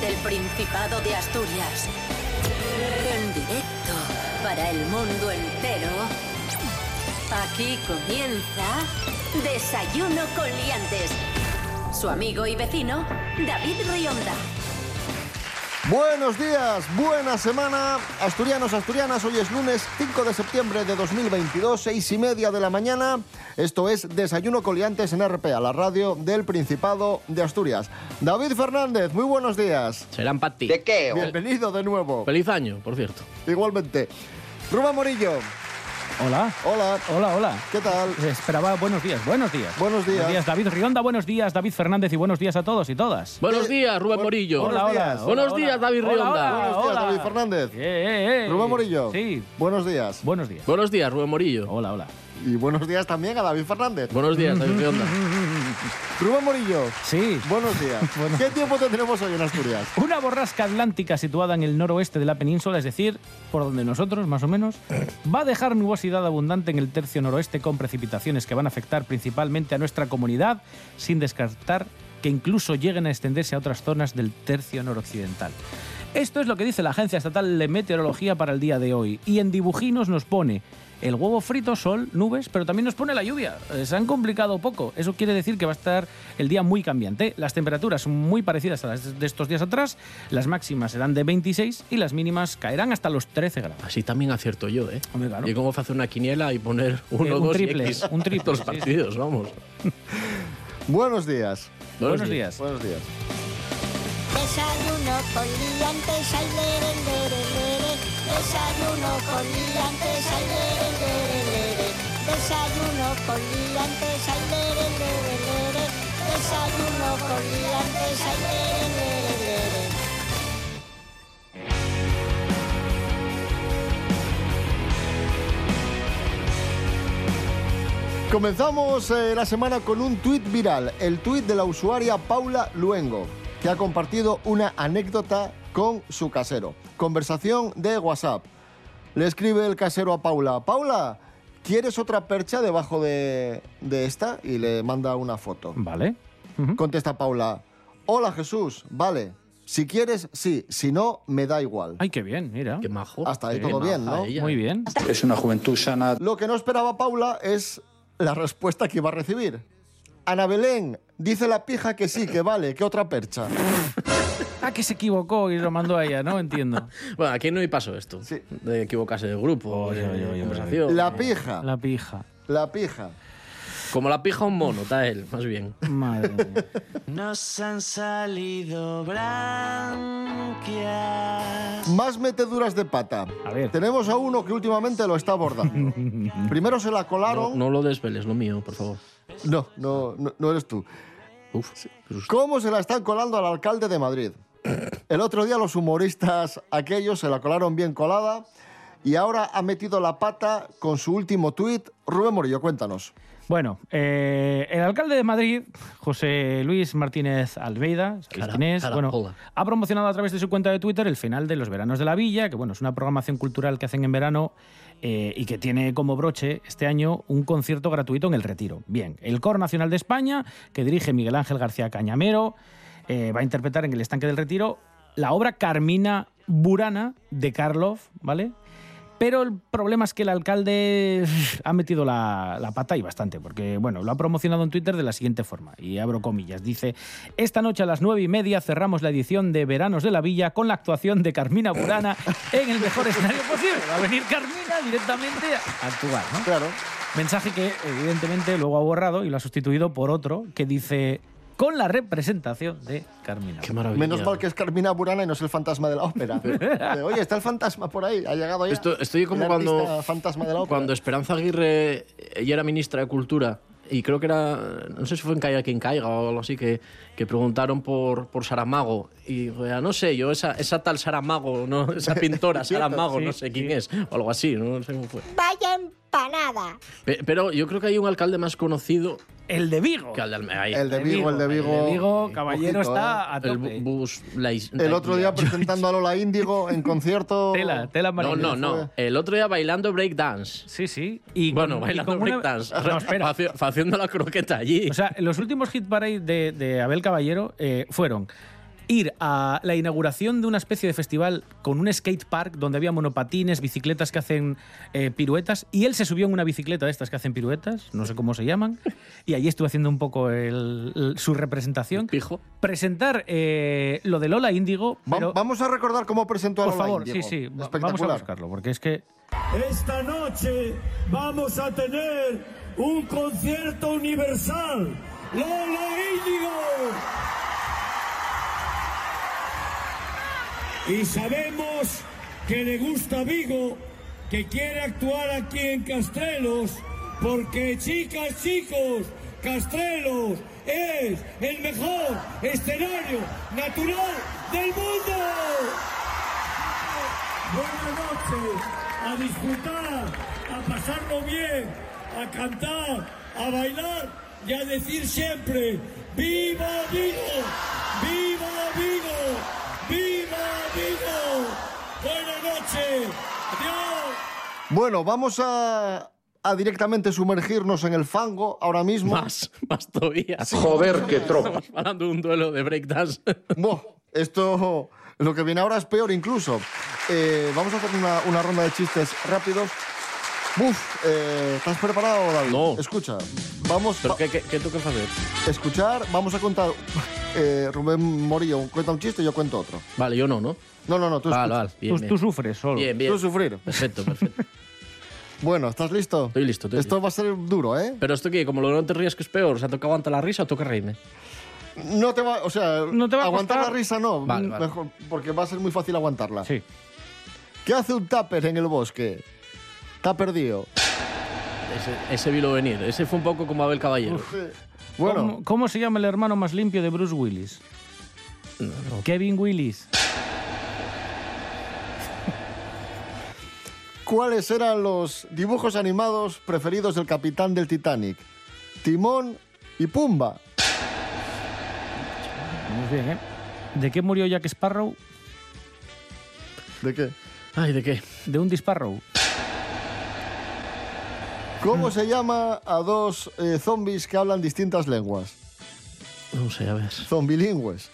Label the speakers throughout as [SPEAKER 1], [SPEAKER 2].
[SPEAKER 1] Desde el Principado de Asturias. En directo para el mundo entero. Aquí comienza Desayuno con Liantes. Su amigo y vecino, David Rionda.
[SPEAKER 2] Buenos días, buena semana, asturianos, asturianas. Hoy es lunes 5 de septiembre de 2022, seis y media de la mañana. Esto es Desayuno Coliantes en RPA, la radio del Principado de Asturias. David Fernández, muy buenos días.
[SPEAKER 3] Serán para ti.
[SPEAKER 4] ¿De qué?
[SPEAKER 2] Bienvenido de nuevo.
[SPEAKER 3] Feliz año, por cierto.
[SPEAKER 2] Igualmente. Rubén Morillo,
[SPEAKER 5] Hola.
[SPEAKER 2] hola,
[SPEAKER 5] Hola, hola.
[SPEAKER 2] ¿qué tal?
[SPEAKER 5] Esperaba buenos días, buenos días.
[SPEAKER 2] Buenos días.
[SPEAKER 5] David Rionda, buenos días, David Fernández y buenos días a todos y todas.
[SPEAKER 3] Buenos
[SPEAKER 2] Eh,
[SPEAKER 3] días, Rubén
[SPEAKER 2] bu-
[SPEAKER 3] Morillo.
[SPEAKER 2] Buenos
[SPEAKER 5] Hola,
[SPEAKER 2] días.
[SPEAKER 5] hola.
[SPEAKER 3] Buenos
[SPEAKER 5] hola,
[SPEAKER 3] días,
[SPEAKER 5] hola.
[SPEAKER 3] David
[SPEAKER 5] Hola,
[SPEAKER 3] Rionda.
[SPEAKER 5] hola,
[SPEAKER 2] Buenos días,
[SPEAKER 5] hola.
[SPEAKER 2] David Fernández.
[SPEAKER 5] Eh, eh, eh.
[SPEAKER 2] Rubén Morillo,
[SPEAKER 5] Sí.
[SPEAKER 2] buenos días.
[SPEAKER 5] Buenos días.
[SPEAKER 3] Buenos días, Rubén Morillo.
[SPEAKER 5] Hola, hola.
[SPEAKER 2] Y buenos días también a David Fernández.
[SPEAKER 3] Buenos días, David Rionda.
[SPEAKER 2] Rubén Morillo,
[SPEAKER 5] Sí.
[SPEAKER 2] buenos días. ¿Qué tiempo tendremos hoy en Asturias?
[SPEAKER 5] Una borrasca atlántica situada en el noroeste de la península, es decir, por donde nosotros, más o menos, va a dejar nubosidad abundante en el tercio noroeste con precipitaciones que van a afectar principalmente a nuestra comunidad, sin descartar que incluso lleguen a extenderse a otras zonas del tercio noroccidental. Esto es lo que dice la Agencia Estatal de Meteorología para el día de hoy. Y en dibujinos nos pone el huevo frito, sol, nubes, pero también nos pone la lluvia. Eh, Se han complicado poco. Eso quiere decir que va a estar el día muy cambiante. Las temperaturas son muy parecidas a las de estos días atrás. Las máximas serán de 26 y las mínimas caerán hasta los 13 grados.
[SPEAKER 3] Así también acierto yo, ¿eh?
[SPEAKER 5] Hombre, claro.
[SPEAKER 3] Y cómo hacer una quiniela y poner uno,
[SPEAKER 5] Eh, un
[SPEAKER 3] dos
[SPEAKER 5] triple,
[SPEAKER 3] y X.
[SPEAKER 5] un triple, sí,
[SPEAKER 3] los
[SPEAKER 5] sí.
[SPEAKER 3] partidos, vamos.
[SPEAKER 2] Buenos días.
[SPEAKER 5] Buenos días.
[SPEAKER 2] Buenos días.
[SPEAKER 6] Desayuno con liantes. Desayuno con liantes, ay, lere, lere. Desayuno con liantes, ay, lere, lere. Desayuno con liantes, ay, lere.
[SPEAKER 2] Comenzamos eh, la semana con un tuit viral, el tuit de la usuaria Paula Luengo, que ha compartido una anécdota con su casero. Conversación de WhatsApp. Le escribe el casero a Paula, Paula, ¿quieres otra percha debajo de, de esta? Y le manda una foto.
[SPEAKER 5] ¿Vale? Ujú.
[SPEAKER 2] Contesta Paula, hola Jesús, vale, si quieres, sí, si no, me da igual.
[SPEAKER 5] Ay, qué bien, mira.
[SPEAKER 3] Qué majo.
[SPEAKER 2] Hasta ahí
[SPEAKER 3] Qué
[SPEAKER 2] todo bien, ¿no?
[SPEAKER 3] ella.
[SPEAKER 5] Muy bien.
[SPEAKER 7] Es una juventud sana.
[SPEAKER 2] Lo que no esperaba Paula es la respuesta que iba a recibir. Ana Belén, dice la pija que sí, que vale, que otra percha.
[SPEAKER 5] Ah, que se equivocó y lo mandó a ella, ¿no? Entiendo.
[SPEAKER 3] Bueno, aquí no hay paso esto.
[SPEAKER 2] Sí.
[SPEAKER 3] De equivocarse de grupo,
[SPEAKER 5] Oye, oye, oye,
[SPEAKER 3] conversación.
[SPEAKER 2] La pija,
[SPEAKER 5] La pija.
[SPEAKER 2] la pija.
[SPEAKER 3] Como la pija a un mono, está él, más bien.
[SPEAKER 5] Madre mía.
[SPEAKER 8] Nos han salido branquias.
[SPEAKER 2] Más meteduras de pata.
[SPEAKER 5] A ver.
[SPEAKER 2] Tenemos a uno que últimamente lo está abordando. Primero se la
[SPEAKER 3] No,
[SPEAKER 2] colaron.
[SPEAKER 3] no lo desveles, lo mío, por favor.
[SPEAKER 2] No, no, no, no eres tú.
[SPEAKER 3] Uf,
[SPEAKER 2] ¿Cómo se la están colando al alcalde de Madrid? El otro día los humoristas aquellos se la colaron bien colada y ahora ha metido la pata con su último tuit. Rubén Morillo, cuéntanos.
[SPEAKER 5] Bueno, eh, el alcalde de Madrid, José Luis Martínez Almeida. Bueno, ha promocionado a través de su cuenta de Twitter el final de los veranos de la villa, que bueno, es una programación cultural que hacen en verano eh, y que tiene como broche este año un concierto gratuito en el Retiro. Bien, el Coro Nacional de España, que dirige Miguel Ángel García Cañamero, eh, va a interpretar en el estanque del Retiro la obra Carmina Burana de Karloff, ¿vale? Pero el problema es que el alcalde ha metido la, la pata y bastante, porque bueno, lo ha promocionado en Twitter de la siguiente forma, y abro comillas, dice, esta noche a las nueve y media cerramos la edición de Veranos de la Villa con la actuación de Carmina Burana en el mejor escenario posible. Va a venir Carmina directamente a actuar, ¿no?
[SPEAKER 2] Claro.
[SPEAKER 5] Mensaje que evidentemente luego ha borrado y lo ha sustituido por otro que dice, con la representación de Carmina.
[SPEAKER 3] Qué maravilla.
[SPEAKER 2] Menos mal que es Carmina Burana y no es el fantasma de la ópera. De, Oye, está el fantasma por ahí, ha llegado ya.
[SPEAKER 3] Esto- estoy como
[SPEAKER 2] el
[SPEAKER 3] cuando-
[SPEAKER 2] fantasma de la ópera.
[SPEAKER 3] Cuando Esperanza Aguirre ella era ministra de Cultura y creo que era, no sé si fue en Caiga quien caiga o algo así, que, que preguntaron por, por Saramago. Y dijo, "Ya, no sé, yo esa, esa tal Saramago, ¿no? esa pintora Saramago,
[SPEAKER 5] sí,
[SPEAKER 3] no sé quién
[SPEAKER 5] sí.
[SPEAKER 3] es, o algo así, no, sé cómo fue. Pe- Pero yo creo que hay un alcalde más conocido
[SPEAKER 5] El de Vigo.
[SPEAKER 3] que el de Almeida. ahí.
[SPEAKER 2] El de Vigo, el de Vigo.
[SPEAKER 5] El de Vigo, caballero,
[SPEAKER 2] Ojito,
[SPEAKER 5] está a
[SPEAKER 3] El
[SPEAKER 5] tope.
[SPEAKER 3] bu- bus, la is-
[SPEAKER 2] El otro día presentando a Lola Índigo en concierto.
[SPEAKER 5] Tela, tela
[SPEAKER 3] No, no, no. El otro día bailando breakdance.
[SPEAKER 5] Sí, sí. Y
[SPEAKER 3] Bueno,
[SPEAKER 5] con- y
[SPEAKER 3] bailando
[SPEAKER 5] con una-
[SPEAKER 3] breakdance.
[SPEAKER 5] No, espera.
[SPEAKER 3] Faci- Haciendo la croqueta allí.
[SPEAKER 5] O sea, los últimos hit parade de, de Abel Caballero eh, fueron ir a la inauguración de una especie de festival con un skate park donde había monopatines, bicicletas que hacen eh, piruetas, y él se subió en una bicicleta de estas que hacen piruetas, no sé cómo se llaman, y allí estuve haciendo un poco el- el- su representación.
[SPEAKER 3] Pijo.
[SPEAKER 5] Presentar eh, lo de Lola Índigo,
[SPEAKER 2] Va-
[SPEAKER 5] pero,
[SPEAKER 2] vamos a recordar cómo presentó a
[SPEAKER 5] por
[SPEAKER 2] Lola
[SPEAKER 5] favor, sí, sí, va- vamos a buscarlo, porque es que
[SPEAKER 4] Esta noche vamos a tener un concierto universal. Lola Índigo. Y sabemos que le gusta Vigo, que quiere actuar aquí en Castrelos, porque chicas, chicos, Castrelos es el mejor escenario natural del mundo. Buenas noches, a disfrutar, a pasarlo bien, a cantar, a bailar y a decir siempre, ¡Viva Vigo! ¡Viva Vigo! Buenas noches, adiós.
[SPEAKER 2] Bueno, vamos a, a directamente sumergirnos en el fango ahora mismo.
[SPEAKER 3] Más, más todavía.
[SPEAKER 7] Joder, qué tropa.
[SPEAKER 3] Estamos hablando de un duelo de breakdance.
[SPEAKER 2] Buah, esto, lo que viene ahora es peor incluso. Eh, vamos a hacer una, una ronda de chistes rápidos. Buf, eh, ¿estás preparado, David?
[SPEAKER 3] No.
[SPEAKER 2] Escucha, vamos
[SPEAKER 3] Pero
[SPEAKER 2] a
[SPEAKER 3] ¿qué, qué, qué tengo que hacer?
[SPEAKER 2] escuchar, vamos a contar. Eh, Rubén Morillo cuenta un chiste y yo cuento otro.
[SPEAKER 3] Vale, yo no, ¿no?
[SPEAKER 2] No, no, no, tú
[SPEAKER 3] Vale, vale. Bien,
[SPEAKER 5] tú,
[SPEAKER 3] bien.
[SPEAKER 5] tú sufres solo.
[SPEAKER 3] Bien, bien.
[SPEAKER 2] Tú sufrir.
[SPEAKER 3] Perfecto, perfecto.
[SPEAKER 2] Bueno, ¿estás listo?
[SPEAKER 3] Estoy listo, estoy
[SPEAKER 2] Esto
[SPEAKER 3] listo.
[SPEAKER 2] va a ser duro, ¿eh?
[SPEAKER 3] Pero esto que, como lo no te rías que es peor, o sea, toca aguantar la risa o toca reírme.
[SPEAKER 2] No te va, o sea,
[SPEAKER 5] No te va a
[SPEAKER 2] aguantar
[SPEAKER 5] costar.
[SPEAKER 2] la risa no,
[SPEAKER 3] Vale, vale.
[SPEAKER 2] mejor, porque va a ser muy fácil aguantarla.
[SPEAKER 5] Sí.
[SPEAKER 2] ¿Qué hace un tupper en el bosque? Está perdido.
[SPEAKER 3] Ese, ese vilo venir. Ese fue un poco como Abel Caballero.
[SPEAKER 2] Bueno,
[SPEAKER 5] ¿Cómo, cómo se llama el hermano más limpio de Bruce Willis? Kevin Willis.
[SPEAKER 2] ¿cuáles eran los dibujos animados preferidos del capitán del Titanic? Timón y Pumba.
[SPEAKER 5] Vamos bien, ¿eh? ¿De qué murió Jack Sparrow?
[SPEAKER 2] ¿De qué?
[SPEAKER 3] Ay, ¿de qué?
[SPEAKER 5] De un disparrow.
[SPEAKER 2] ¿Cómo se llama a dos eh, zombies que hablan distintas lenguas?
[SPEAKER 3] No sé, a ver.
[SPEAKER 2] Zombilingües.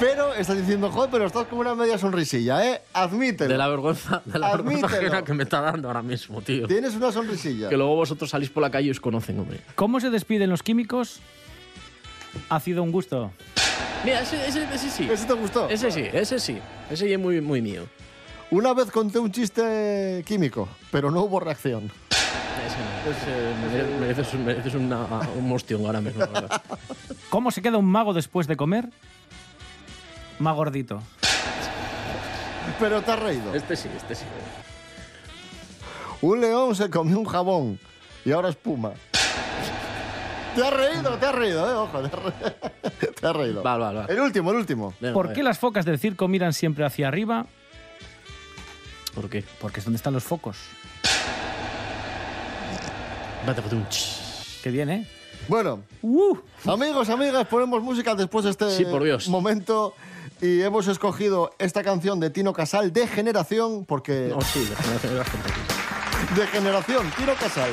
[SPEAKER 2] Pero estás diciendo, joder, pero estás como una media sonrisilla, ¿eh? Admítelo.
[SPEAKER 3] De la vergüenza, de la vergüenza que me está dando ahora mismo, tío.
[SPEAKER 2] Tienes una sonrisilla.
[SPEAKER 3] Que luego vosotros salís por la calle y os conocen, hombre.
[SPEAKER 5] ¿Cómo se despiden los químicos? Ha sido un gusto.
[SPEAKER 3] Mira, ese, ese, ese sí.
[SPEAKER 2] ¿Ese te gustó?
[SPEAKER 3] Ese sí, ese sí. Ese ya es muy, muy mío.
[SPEAKER 2] Una vez conté un chiste químico, pero no hubo reacción.
[SPEAKER 3] Mere- mereces, un- mereces una, un mostión ahora mismo. verdad.
[SPEAKER 5] ¿Cómo se queda un mago después de comer? Más gordito.
[SPEAKER 2] Pero te has reído.
[SPEAKER 3] Este sí, este sí.
[SPEAKER 2] Un león se comió un jabón y ahora espuma. Te has reído, te has reído, eh, ojo, te has reído. Te has reído.
[SPEAKER 3] Vale, vale, vale.
[SPEAKER 2] El último, el último.
[SPEAKER 3] Venga,
[SPEAKER 5] ¿Por qué las focas del circo miran siempre hacia arriba?
[SPEAKER 3] ¿Por qué?
[SPEAKER 5] Porque es donde están los focos. Qué bien, ¿eh?
[SPEAKER 2] Bueno,
[SPEAKER 5] Uh,
[SPEAKER 2] amigos, amigas, ponemos música después de este
[SPEAKER 3] Sí, por Dios.
[SPEAKER 2] momento y hemos escogido esta canción de Tino Casal de generación, porque
[SPEAKER 3] No, sí, de generación de la gente.
[SPEAKER 2] de generación, Tino Casal.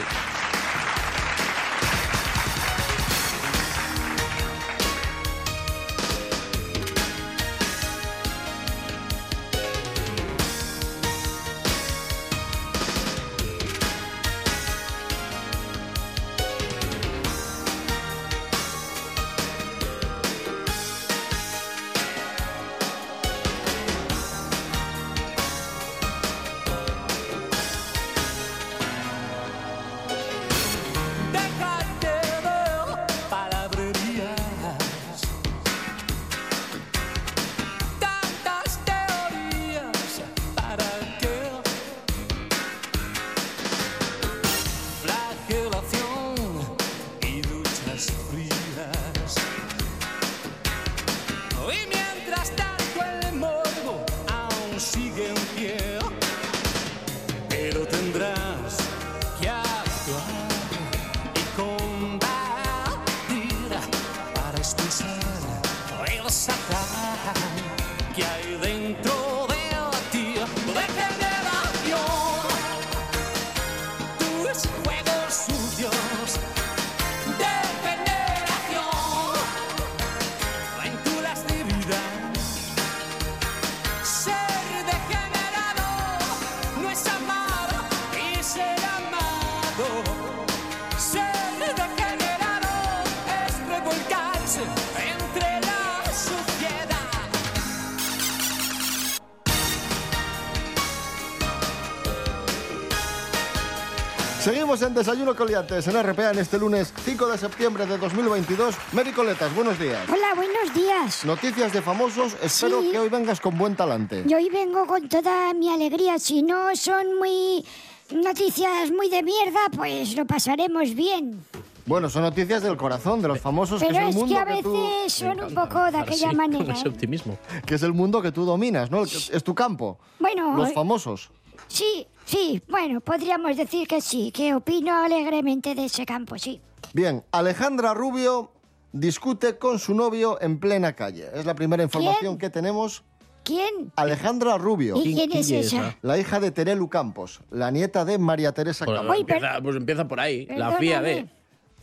[SPEAKER 2] Seguimos en Desayuno con Liantes en RPA en este lunes 5 de septiembre de 2022. Mary Coletas, buenos días.
[SPEAKER 6] Hola, buenos días.
[SPEAKER 2] Noticias de famosos, espero
[SPEAKER 6] Sí.
[SPEAKER 2] que hoy vengas con buen talante.
[SPEAKER 6] Yo hoy vengo con toda mi alegría. Si no son muy noticias muy de mierda, pues lo pasaremos bien.
[SPEAKER 2] Bueno, son noticias del corazón, de los famosos, que
[SPEAKER 6] Pero
[SPEAKER 2] es el
[SPEAKER 6] es
[SPEAKER 2] mundo
[SPEAKER 6] que a
[SPEAKER 2] que, tú,
[SPEAKER 6] veces son un poco de aquella
[SPEAKER 3] Así,
[SPEAKER 6] manera.
[SPEAKER 3] Con ese
[SPEAKER 6] ¿eh?
[SPEAKER 3] optimismo.
[SPEAKER 2] que es el mundo que tú dominas, ¿no? Que- Es tu campo.
[SPEAKER 6] Bueno,
[SPEAKER 2] Los
[SPEAKER 6] eh,
[SPEAKER 2] famosos.
[SPEAKER 6] Sí, sí, bueno, podríamos decir que sí, que opino alegremente de ese campo, sí.
[SPEAKER 2] Bien, Alejandra Rubio discute con su novio en plena calle. Es la primera información
[SPEAKER 6] ¿Quién?
[SPEAKER 2] que tenemos.
[SPEAKER 6] ¿Quién?
[SPEAKER 2] Alejandra Rubio,
[SPEAKER 6] ¿Y quién es
[SPEAKER 3] quién es
[SPEAKER 6] esa?
[SPEAKER 3] esa?
[SPEAKER 2] la hija de Terelu Campos, la nieta de María Teresa
[SPEAKER 3] Pues,
[SPEAKER 2] Campos.
[SPEAKER 6] Uy, pero-
[SPEAKER 3] empieza, pues empieza por ahí. La fía de.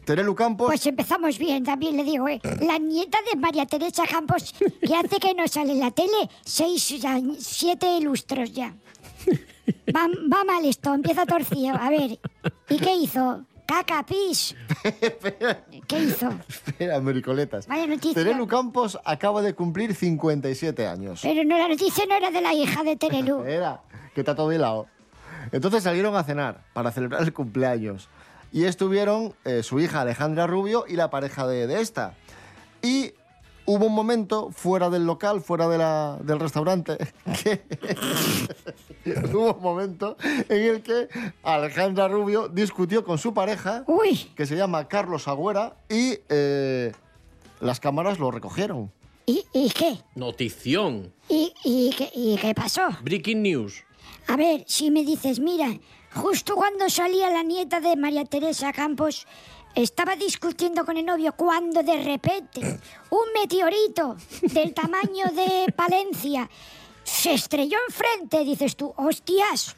[SPEAKER 2] Terelu Campos,
[SPEAKER 6] Pues empezamos bien, también le digo, ¿eh? La nieta de María Teresa Campos, que hace que no sale en la tele, seis, años- siete lustros ya. Va, va mal esto, empieza torcido. A ver, ¿y qué hizo? Caca, pis. ¿Qué hizo?
[SPEAKER 2] espera, Mericoletas.
[SPEAKER 6] Vaya noticia.
[SPEAKER 2] Terelu Campos acaba de cumplir 57 años.
[SPEAKER 6] Pero no, la noticia no era de la hija de Terelu.
[SPEAKER 2] Era, que está todo hilado. Entonces salieron a cenar para celebrar el cumpleaños. Y estuvieron eh, su hija Alejandra Rubio y la pareja de, de esta. Y hubo un momento fuera del local, fuera de la- del restaurante, que hubo un momento en el que Alejandra Rubio discutió con su pareja,
[SPEAKER 6] Uy,
[SPEAKER 2] que se llama Carlos Agüera, y eh, las cámaras lo recogieron.
[SPEAKER 6] ¿y, y qué?
[SPEAKER 3] Notición.
[SPEAKER 6] ¿Y, y, qué, ¿Y qué pasó?
[SPEAKER 3] Breaking news.
[SPEAKER 6] A ver, si me dices, mira, justo cuando salía la nieta de María Teresa Campos, estaba discutiendo con el novio cuando de repente un meteorito del tamaño de Palencia se estrelló enfrente. Dices tú, hostias,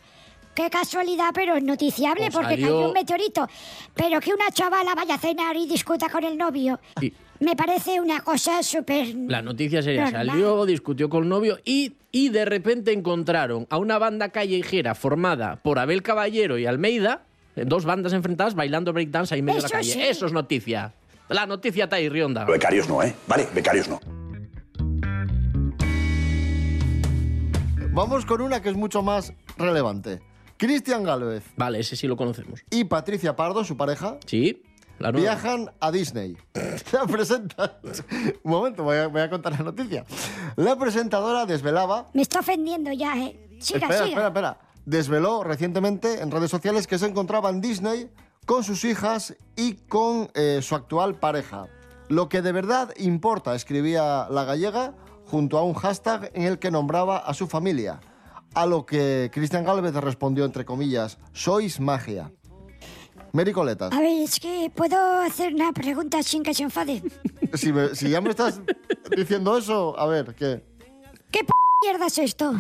[SPEAKER 6] qué casualidad, pero es noticiable
[SPEAKER 3] Pues
[SPEAKER 6] porque
[SPEAKER 3] salió-
[SPEAKER 6] cayó un meteorito. Pero que una chavala vaya a cenar y discuta con el novio,
[SPEAKER 3] Y-
[SPEAKER 6] me parece una cosa súper...
[SPEAKER 3] La noticia sería,
[SPEAKER 6] Normal.
[SPEAKER 3] salió, discutió con el novio y, y de repente encontraron a una banda callejera formada por Abel Caballero y Almeida, dos bandas enfrentadas bailando breakdance ahí en medio de
[SPEAKER 6] Eso
[SPEAKER 3] la calle.
[SPEAKER 6] sí.
[SPEAKER 3] Eso es noticia. La noticia está ahí, Rionda.
[SPEAKER 7] Becarios no, ¿eh? Vale, becarios no.
[SPEAKER 2] Vamos con una que es mucho más relevante. Cristian Galvez
[SPEAKER 3] Vale, ese sí lo conocemos.
[SPEAKER 2] y Patricia Pardo, su pareja,
[SPEAKER 3] ¿Sí? La nueva.
[SPEAKER 2] viajan a Disney. La presenta... Un momento, voy a, voy a contar la noticia. La presentadora desvelaba...
[SPEAKER 6] Me está ofendiendo ya, ¿eh? Siga,
[SPEAKER 2] espera,
[SPEAKER 6] siga.
[SPEAKER 2] espera, espera. Desveló recientemente en redes sociales que se encontraba en Disney con sus hijas y con eh, su actual pareja. Lo que de verdad importa, escribía la gallega junto a un hashtag en el que nombraba a su familia. A lo que Cristian Galvez respondió entre comillas, sois magia. Mary Coletas,
[SPEAKER 6] A ver, es que puedo hacer una pregunta sin que se enfade.
[SPEAKER 2] si, me- si ya me estás diciendo eso, a ver, ¿qué?
[SPEAKER 6] ¿Qué p mierda es esto?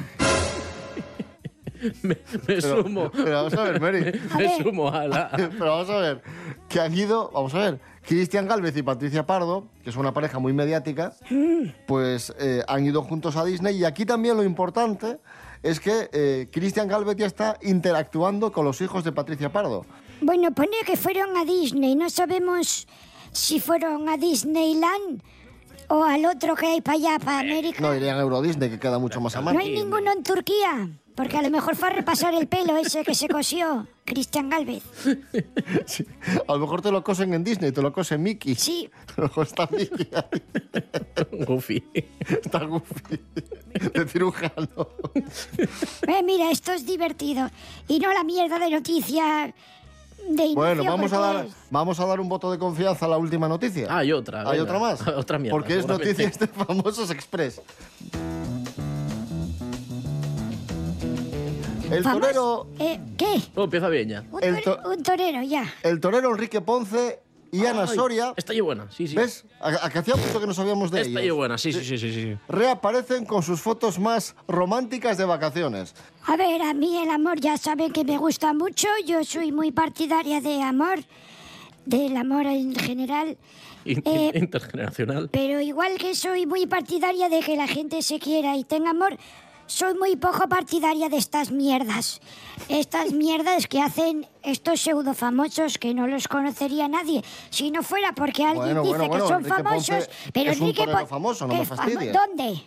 [SPEAKER 3] Me, me sumo.
[SPEAKER 2] Pero vamos a ver, Mary.
[SPEAKER 3] Me
[SPEAKER 6] ver.
[SPEAKER 3] sumo a la...
[SPEAKER 2] Pero vamos a ver, que han ido, vamos a ver, Cristian Galvez y Patricia Pardo, que es una pareja muy mediática, pues eh, han ido juntos a Disney y aquí también lo importante es que eh, Cristian Galvez ya está interactuando con los hijos de Patricia Pardo.
[SPEAKER 6] Bueno, pone que fueron a Disney. No sabemos si fueron a Disneyland o al otro que hay para allá, para América.
[SPEAKER 2] No irían a Euro Disney, que queda mucho más a
[SPEAKER 6] No hay ninguno en Turquía. Porque a lo mejor fue a repasar el pelo ese que se cosió Cristian Galvez.
[SPEAKER 2] Sí. A lo mejor te lo cosen en Disney, te lo cose Mickey.
[SPEAKER 6] Sí.
[SPEAKER 2] Mejor está Mickey
[SPEAKER 3] Goofy.
[SPEAKER 2] está Goofy, de cirujano.
[SPEAKER 6] Eh, mira, esto es divertido. Y no la mierda de noticia de inicio,
[SPEAKER 2] Bueno, vamos a, dar,
[SPEAKER 6] es-
[SPEAKER 2] vamos a dar un voto de confianza a la última noticia.
[SPEAKER 3] Ah, hay otra.
[SPEAKER 2] ¿Hay
[SPEAKER 3] venga.
[SPEAKER 2] otra más?
[SPEAKER 3] Otra mierda.
[SPEAKER 2] Porque es noticias de famosos express. El
[SPEAKER 6] Vamos.
[SPEAKER 2] torero,
[SPEAKER 6] Eh, ¿Qué?
[SPEAKER 3] Oh, empieza bien ya.
[SPEAKER 6] Un,
[SPEAKER 2] El
[SPEAKER 6] tore-
[SPEAKER 2] to-
[SPEAKER 6] un torero, ya.
[SPEAKER 2] el torero Enrique Ponce y Ana Soria,
[SPEAKER 3] Está ahí buena, sí, sí.
[SPEAKER 2] ¿ves? A, a que hacía mucho que no sabíamos de
[SPEAKER 3] Está ahí
[SPEAKER 2] ellos.
[SPEAKER 3] buena, sí, sí, sí, sí, sí.
[SPEAKER 2] Reaparecen con sus fotos más románticas de vacaciones.
[SPEAKER 6] A ver, a mí el amor ya saben que me gusta mucho. Yo soy muy partidaria de amor, del amor en general. Eh,
[SPEAKER 3] Intergeneracional.
[SPEAKER 6] Pero igual que soy muy partidaria de que la gente se quiera y tenga amor, soy muy poco partidaria de estas mierdas. Estas mierdas que hacen estos pseudo famosos que no los conocería nadie. Si no fuera porque alguien
[SPEAKER 2] Bueno,
[SPEAKER 6] dice
[SPEAKER 2] bueno, bueno,
[SPEAKER 6] que son
[SPEAKER 2] Enrique
[SPEAKER 6] famosos.
[SPEAKER 2] Ponce
[SPEAKER 6] pero
[SPEAKER 2] es un
[SPEAKER 6] Enrique
[SPEAKER 2] famoso, no
[SPEAKER 6] ¿qué
[SPEAKER 2] me
[SPEAKER 6] famo-
[SPEAKER 2] fastidies.
[SPEAKER 6] ¿Dónde?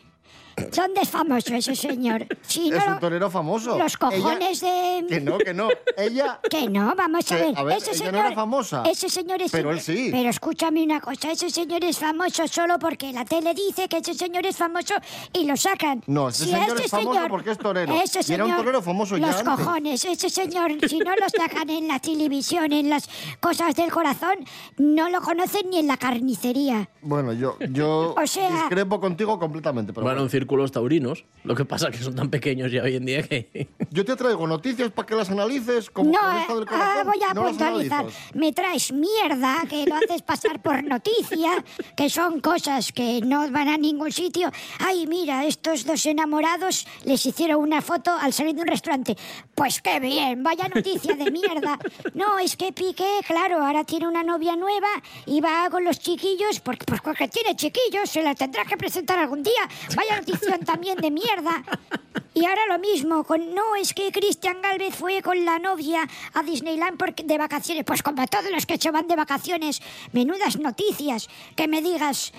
[SPEAKER 6] ¿Dónde es famoso ese señor? Si
[SPEAKER 2] Es
[SPEAKER 6] no,
[SPEAKER 2] un torero famoso.
[SPEAKER 6] los cojones
[SPEAKER 2] Ella-
[SPEAKER 6] de...
[SPEAKER 2] Que no, que no. Ella...
[SPEAKER 6] Que no, vamos a ver.
[SPEAKER 2] a ver,
[SPEAKER 6] ese
[SPEAKER 2] ella
[SPEAKER 6] señor,
[SPEAKER 2] no era famosa.
[SPEAKER 6] Ese señor es.
[SPEAKER 2] Pero él sí.
[SPEAKER 6] Pero escúchame una cosa: ese señor es famoso solo porque la tele dice que ese señor es famoso y lo sacan.
[SPEAKER 2] No, ese
[SPEAKER 6] Si a
[SPEAKER 2] señor
[SPEAKER 6] ese
[SPEAKER 2] es famoso
[SPEAKER 6] señor-
[SPEAKER 2] porque es torero.
[SPEAKER 6] Ese
[SPEAKER 2] Y era un
[SPEAKER 6] señor,
[SPEAKER 2] torero famoso ya
[SPEAKER 6] Los
[SPEAKER 2] antes.
[SPEAKER 6] cojones, ese señor, si no lo sacan en la televisión, en las cosas del corazón, no lo conocen ni en la carnicería.
[SPEAKER 2] Bueno, yo, yo
[SPEAKER 6] O sea-
[SPEAKER 2] discrepo contigo completamente. Pero
[SPEAKER 3] Bueno,
[SPEAKER 2] bueno.
[SPEAKER 3] en círculos taurinos. Lo que pasa es que son tan pequeños ya hoy en día que...
[SPEAKER 2] Yo te traigo noticias para que las analices como
[SPEAKER 6] no,
[SPEAKER 2] del
[SPEAKER 6] ah,
[SPEAKER 2] corazón.
[SPEAKER 6] voy a
[SPEAKER 2] no
[SPEAKER 6] puntualizar. Me traes mierda que lo haces pasar por noticia, que son cosas que no van a ningún sitio. Ay, mira, estos dos enamorados les hicieron una foto al salir de un restaurante. Pues qué bien, vaya noticia de mierda. No, es que Piqué, claro, ahora tiene una novia nueva y va con los chiquillos, porque, pues porque tiene chiquillos, se la tendrá que presentar algún día. Vaya también de mierda. Y ahora lo mismo, con no es que Cristian Galvez fue con la novia a Disneyland porque, de vacaciones. Pues como todos los que se van de vacaciones, menudas noticias. Que me digas,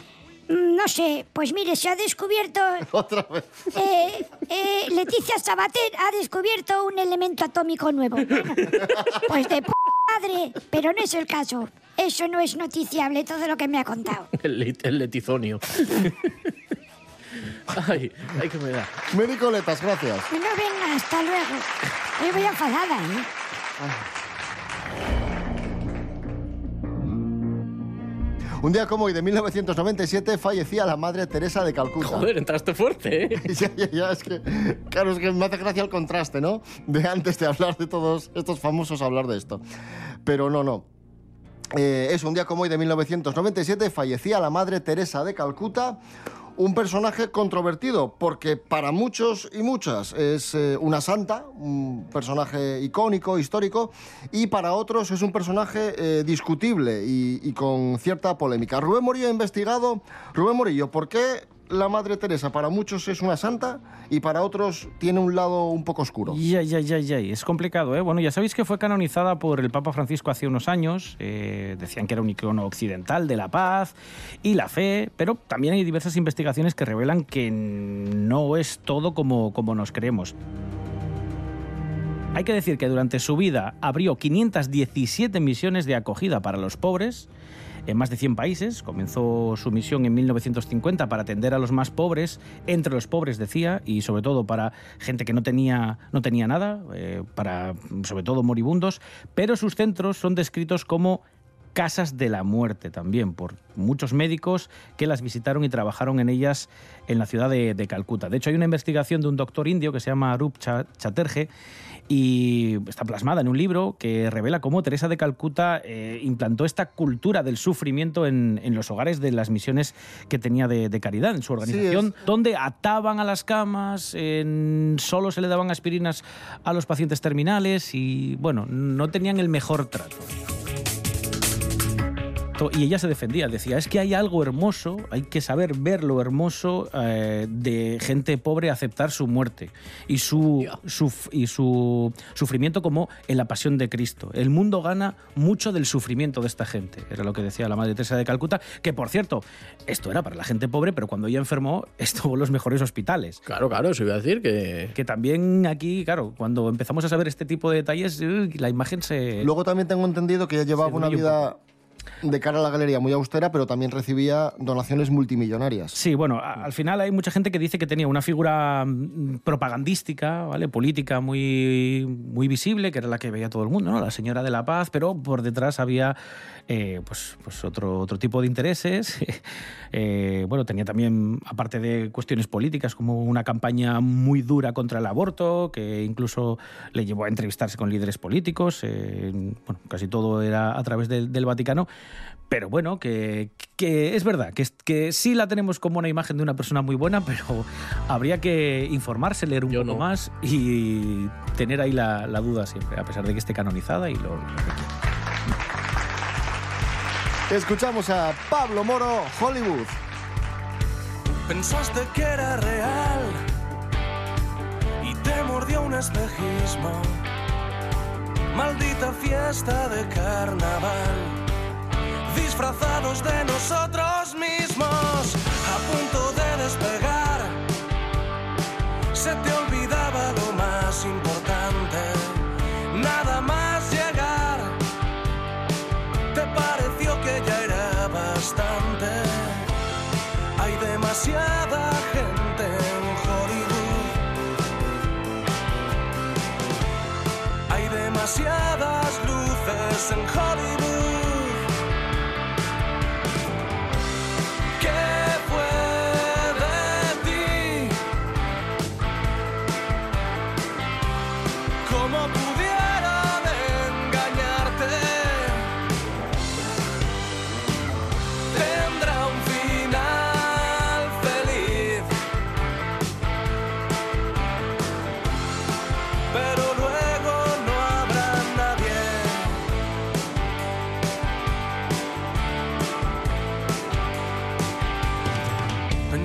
[SPEAKER 6] mm, no sé, pues mire, se ha descubierto.
[SPEAKER 2] Otra vez.
[SPEAKER 6] eh, eh, Leticia Sabater ha descubierto un elemento atómico nuevo. Bueno, pues de p madre, pero no es el caso. Eso no es noticiable, todo lo que me ha contado.
[SPEAKER 3] El, el letizonio. ay, ay, que me da.
[SPEAKER 2] Médico Letas, gracias.
[SPEAKER 6] No venga, hasta luego. Yo voy enfadada, ¿eh?
[SPEAKER 2] Un día como hoy de 1997 fallecía la madre Teresa de Calcuta.
[SPEAKER 3] Joder, entraste fuerte, ¿eh?
[SPEAKER 2] Ya, ya, ya, es que, claro, es que me hace gracia el contraste, ¿no? De antes de hablar de todos estos famosos hablar de esto. Pero no, no. Eh, es un día como hoy de 1997 fallecía la madre Teresa de Calcuta, un personaje controvertido porque para muchos y muchas es eh, una santa, un personaje icónico, histórico, y para otros es un personaje eh, discutible y, y con cierta polémica. Rubén Morillo ha investigado, Rubén Morillo, ¿por qué la Madre Teresa para muchos es una santa y para otros tiene un lado un poco oscuro?
[SPEAKER 5] Ya, ya, ya, ya. Es complicado, ¿eh? Bueno, ya sabéis que fue canonizada por el Papa Francisco hace unos años. eh, decían que era un icono occidental de la paz y la fe, pero también hay diversas investigaciones que revelan que no es todo como, como nos creemos. Hay que decir que durante su vida abrió 517 misiones de acogida para los pobres en más de 100 países. Comenzó su misión en 1950 para atender a los más pobres, entre los pobres decía, y sobre todo para gente que no tenía, no tenía nada, eh, para sobre todo moribundos, pero sus centros son descritos como casas de la muerte también por muchos médicos que las visitaron y trabajaron en ellas en la ciudad de, de Calcuta. De hecho, hay una investigación de un doctor indio que se llama Arup Cha- Chatterjee y está plasmada en un libro que revela cómo Teresa de Calcuta eh, implantó esta cultura del sufrimiento en, en los hogares de las misiones que tenía de, de caridad en su organización, donde ataban a las camas, en- solo se le daban aspirinas a los pacientes terminales y, bueno, no tenían el mejor trato. Y ella se defendía, decía, es que hay algo hermoso, hay que saber ver lo hermoso eh, de gente pobre aceptar su muerte y, su, su- y su sufrimiento como en la pasión de Cristo. El mundo gana mucho del sufrimiento de esta gente, era lo que decía la Madre Teresa de Calcuta, que por cierto, esto era para la gente pobre, pero cuando ella enfermó estuvo en los mejores hospitales.
[SPEAKER 3] Claro, claro, eso iba a decir que...
[SPEAKER 5] Que también aquí, claro, cuando empezamos a saber este tipo de detalles, la imagen se...
[SPEAKER 2] Luego también tengo entendido que ella llevaba una
[SPEAKER 5] un
[SPEAKER 2] vida de cara a la galería muy austera, pero también recibía donaciones multimillonarias.
[SPEAKER 5] Sí, bueno, al final hay mucha gente que dice que tenía una figura mm, propagandística, ¿vale? Política muy, muy visible, que era la que veía todo el mundo, ¿no? La señora de la paz, pero por detrás había eh, pues, pues otro, otro tipo de intereses. Eh, bueno, tenía también, aparte de cuestiones políticas, como una campaña muy dura contra el aborto, que incluso le llevó a entrevistarse con líderes políticos. eh, bueno, casi todo era a través del- del Vaticano. Pero bueno, que, que es verdad, que, que sí la tenemos como una imagen de una persona muy buena, pero habría que informarse, leer un
[SPEAKER 3] Yo
[SPEAKER 5] poco
[SPEAKER 3] no.
[SPEAKER 5] más y tener ahí la, la duda siempre, a pesar de que esté canonizada y lo, lo.
[SPEAKER 2] Escuchamos a Pablo Moro, Hollywood.
[SPEAKER 8] Pensaste que era real y te mordió un espejismo. Maldita fiesta de carnaval, disfrazados de nosotros mismos, a punto de despegar. Se te olvidaba lo más importante, nada más llegar. Te pareció que ya era bastante. Hay demasiada gente en Hollywood. Hay demasiadas luces en Hollywood.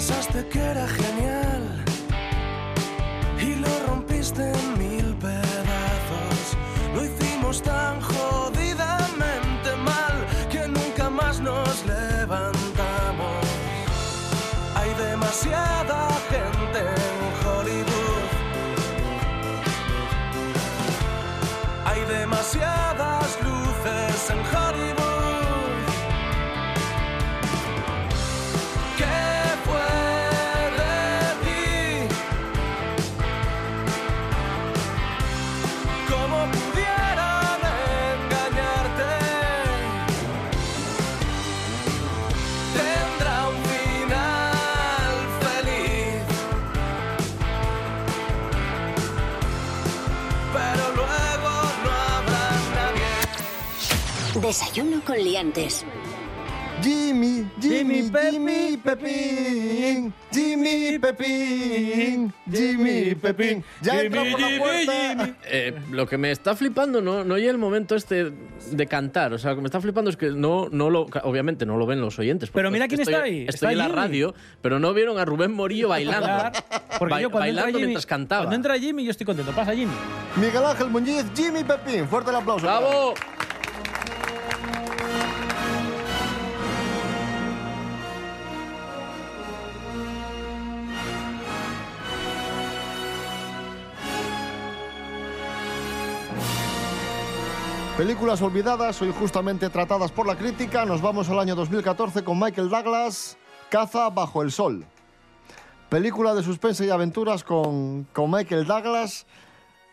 [SPEAKER 8] Pensaste que era genial
[SPEAKER 1] Desayuno con liantes.
[SPEAKER 2] Jimmy, Jimmy, Jimmy Pepín, Jimmy Pepín, Jimmy Pepín. Ya entra por la puerta.
[SPEAKER 3] Eh, lo que me está flipando no, no llega el momento este de cantar. O sea, lo que me está flipando es que no, no lo, obviamente no lo ven los oyentes.
[SPEAKER 5] Pero mira quién
[SPEAKER 3] estoy,
[SPEAKER 5] está ahí.
[SPEAKER 3] Estoy
[SPEAKER 5] Está
[SPEAKER 3] en la
[SPEAKER 5] Jimmy.
[SPEAKER 3] radio, pero no vieron a Rubén Morillo bailando.
[SPEAKER 5] Porque
[SPEAKER 3] Ba-
[SPEAKER 5] yo cuando entra
[SPEAKER 3] bailando
[SPEAKER 5] Jimmy,
[SPEAKER 3] mientras cantaba.
[SPEAKER 5] Cuando entra Jimmy, yo estoy contento. Pasa Jimmy.
[SPEAKER 2] Miguel Ángel Muñiz, Jimmy Pepín. Fuerte el aplauso.
[SPEAKER 3] ¡Bravo!
[SPEAKER 2] Películas olvidadas, hoy justamente tratadas por la crítica. Nos vamos al año 2014 con Michael Douglas, Caza bajo el sol. Película de suspense y aventuras con, con Michael Douglas.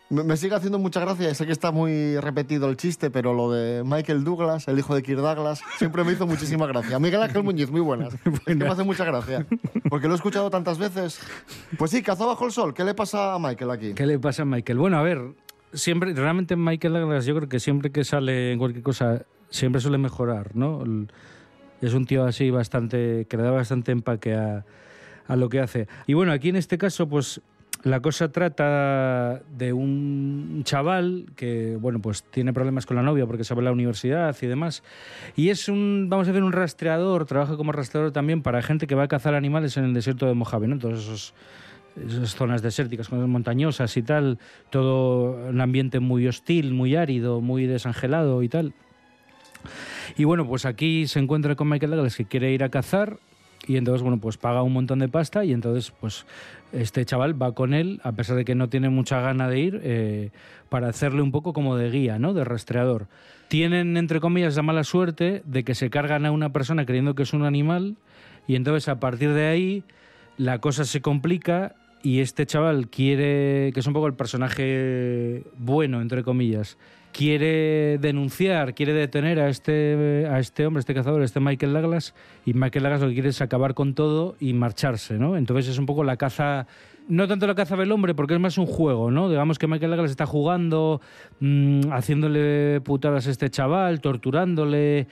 [SPEAKER 2] Me, me sigue haciendo mucha gracia, sé que está muy repetido el chiste, pero lo de Michael Douglas, el hijo de Kirk Douglas, siempre me hizo muchísima gracia. Miguel Ángel Muñiz, muy buenas. Es que me hace mucha gracia, porque lo he escuchado tantas veces. Pues sí, Caza bajo el sol. ¿Qué le pasa a Michael aquí?
[SPEAKER 9] ¿Qué le pasa a Michael? Bueno, a ver, siempre, realmente Michael Douglas, yo creo que siempre que sale en cualquier cosa, siempre suele mejorar, ¿no? Es un tío así bastante, que le da bastante empaque a, a lo que hace. Y bueno, aquí en este caso, pues la cosa trata de un chaval que, bueno, pues tiene problemas con la novia porque se va a la universidad y demás. Y es un, vamos a decir, un rastreador, trabaja como rastreador también para gente que va a cazar animales en el desierto de Mojave, ¿no? Todos esos esas zonas desérticas, zonas montañosas y tal, todo un ambiente muy hostil, muy árido, muy desangelado y tal. Y bueno, pues aquí se encuentra con Michael Douglas que quiere ir a cazar y entonces, bueno, pues paga un montón de pasta y entonces, pues este chaval va con él, a pesar de que no tiene mucha gana de ir, eh, para hacerle un poco como de guía, ¿no? De rastreador. Tienen, entre comillas, la mala suerte de que se cargan a una persona creyendo que es un animal y entonces a partir de ahí la cosa se complica y este chaval quiere, que es un poco el personaje bueno, entre comillas, quiere denunciar, quiere detener a este, a este hombre, este cazador, este Michael Douglas, y Michael Douglas lo que quiere es acabar con todo y marcharse, ¿no? Entonces es un poco la caza, no tanto la caza del hombre, porque es más un juego, ¿no? Digamos que Michael Douglas está jugando, mm, haciéndole putadas a este chaval, torturándole,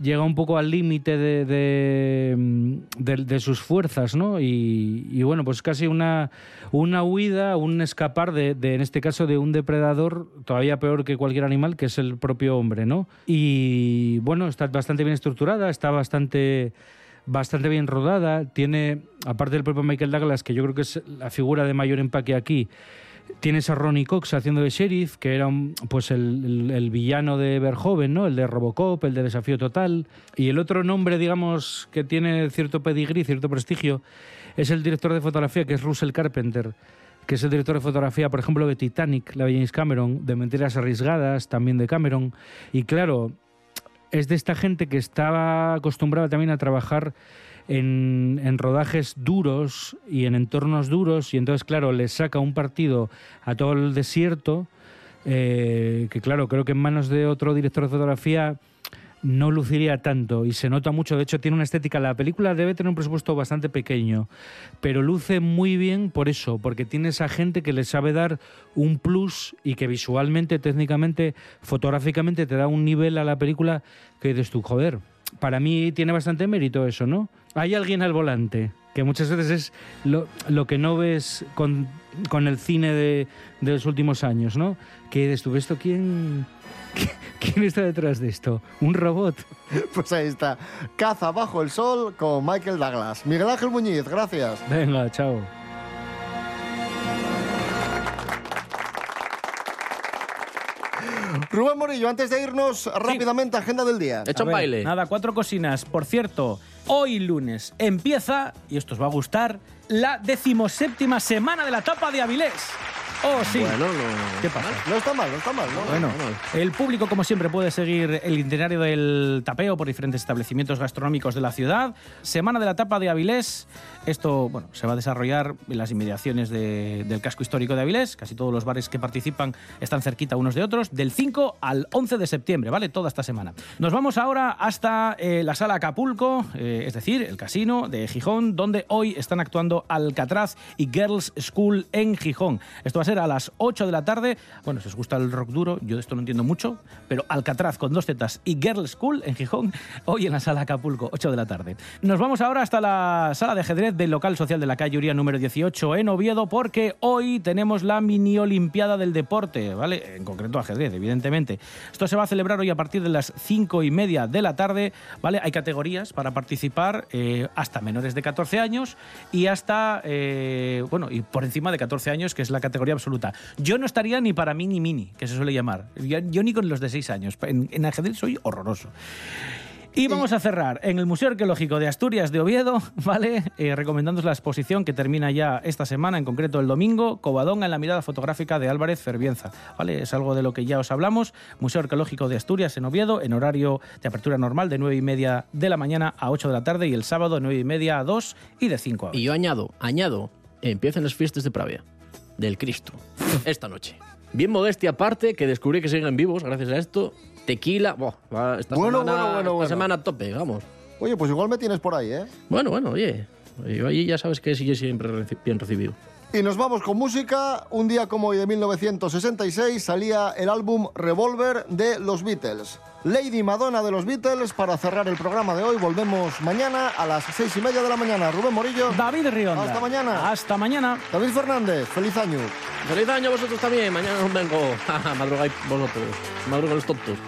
[SPEAKER 9] llega un poco al límite de, de, mm, de- sus fuerzas, ¿no? Y, y bueno, pues casi una, una huida, un escapar de, en este caso, de un depredador todavía peor que cualquier animal, que es el propio hombre, ¿no? Y bueno, está bastante bien estructurada, está bastante bastante bien rodada, tiene, aparte del propio Michael Douglas, que yo creo que es la figura de mayor empaque aquí, Tienes a Ronnie Cox haciendo de sheriff, que era pues el, el- el villano de Verhoeven, ¿no? El de Robocop, el de Desafío Total. Y el otro nombre, digamos, que tiene cierto pedigrí, cierto prestigio, es el director de fotografía, que es Russell Carpenter, que es el director de fotografía, por ejemplo, de Titanic, la de James Cameron, de Mentiras Arriesgadas, también de Cameron. Y claro, es de esta gente que estaba acostumbrada también a trabajar en, en rodajes duros y en entornos duros y entonces claro le saca un partido a todo el desierto eh, que claro, creo que en manos de otro director de fotografía no luciría tanto y se nota mucho. De hecho, tiene una estética. La película debe tener un presupuesto bastante pequeño, pero luce muy bien por eso, porque tiene esa gente que le sabe dar un plus y que visualmente, técnicamente, fotográficamente te da un nivel a la película que dices tú, joder. Para mí tiene bastante mérito eso, ¿no? Hay alguien al volante, que muchas veces es lo, lo que no ves con, con el cine de, de los últimos años, ¿no? Que tú, ¿esto quién, ¿Quién está detrás de esto? ¿Un robot?
[SPEAKER 2] Pues ahí está. Caza bajo el sol con Michael Douglas. Miguel Ángel Muñiz, gracias.
[SPEAKER 9] Venga, chao.
[SPEAKER 2] Rubén Morillo, antes de irnos rápidamente, agenda del día.
[SPEAKER 3] Echa un baile.
[SPEAKER 5] Nada, cuatro cosinas. Por cierto, hoy lunes empieza, y esto os va a gustar, la decimoséptima semana de la tapa de Avilés. Oh, sí.
[SPEAKER 3] Bueno, no.
[SPEAKER 5] ¿Qué pasa?
[SPEAKER 2] No está mal, no está mal, ¿no?
[SPEAKER 5] Bueno, el público, como siempre, puede seguir el itinerario del tapeo por diferentes establecimientos gastronómicos de la ciudad. Semana de la tapa de Avilés. Esto bueno, se va a desarrollar en las inmediaciones de- del casco histórico de Avilés. Casi todos los bares que participan están cerquita unos de otros. Del 5 al 11 de septiembre, ¿vale? Toda esta semana. Nos vamos ahora hasta eh, la sala Acapulco, eh, es decir, el casino de Gijón, donde hoy están actuando Alcatraz y Girls School en Gijón. Esto va a ser a las 8 de la tarde. Bueno, si os gusta el rock duro, yo de esto no entiendo mucho, pero Alcatraz con dos tetas y Girls School en Gijón, hoy en la sala Acapulco, 8 de la tarde. Nos vamos ahora hasta la sala de ajedrez del local social de la calle Uría número 18 en Oviedo, porque hoy tenemos la mini Olimpiada del Deporte, ¿vale? En concreto ajedrez, evidentemente. Esto se va a celebrar hoy a partir de las 5 y media de la tarde, ¿vale? Hay categorías para participar eh, hasta menores de 14 años y hasta, eh, bueno, y por encima de 14 años, que es la categoría absoluta. Yo no estaría ni para mini mini, que se suele llamar. Yo, yo ni con los de 6 años. En, en ajedrez soy horroroso. Y vamos a cerrar en el Museo Arqueológico de Asturias de Oviedo, ¿vale? Eh, recomendándoos la exposición que termina ya esta semana, en concreto el domingo, Covadonga en la mirada fotográfica de Álvarez Ferbienza, ¿vale? Es algo de lo que ya os hablamos. Museo Arqueológico de Asturias en Oviedo, en horario de apertura normal de 9 y media de la mañana a 8 de la tarde y el sábado de 9 y media a 2 y de 5 a 8.
[SPEAKER 3] Y yo añado, añado, empiezan las fiestas de Pravia, del Cristo, esta noche. Bien modestia aparte, que descubrí que siguen vivos gracias a esto. Tequila, va esta,
[SPEAKER 2] Bueno,
[SPEAKER 3] semana,
[SPEAKER 2] bueno, bueno,
[SPEAKER 3] esta semana a tope, vamos.
[SPEAKER 2] Oye, pues igual me tienes por ahí, ¿eh?
[SPEAKER 3] Bueno, bueno, oye, yo allí ya sabes que sigue siempre bien recibido.
[SPEAKER 2] Y nos vamos con música. Un día como hoy de 1966 salía el álbum Revolver de los Beatles. Lady Madonna de los Beatles para cerrar el programa de hoy. Volvemos mañana a las seis y media de la mañana. Rubén Morillo.
[SPEAKER 5] David Rionda.
[SPEAKER 2] Hasta mañana.
[SPEAKER 5] Hasta mañana.
[SPEAKER 2] David Fernández. Feliz año.
[SPEAKER 3] Feliz año vosotros también, mañana os vengo. Madrugáis vosotros, madrugan los tontos.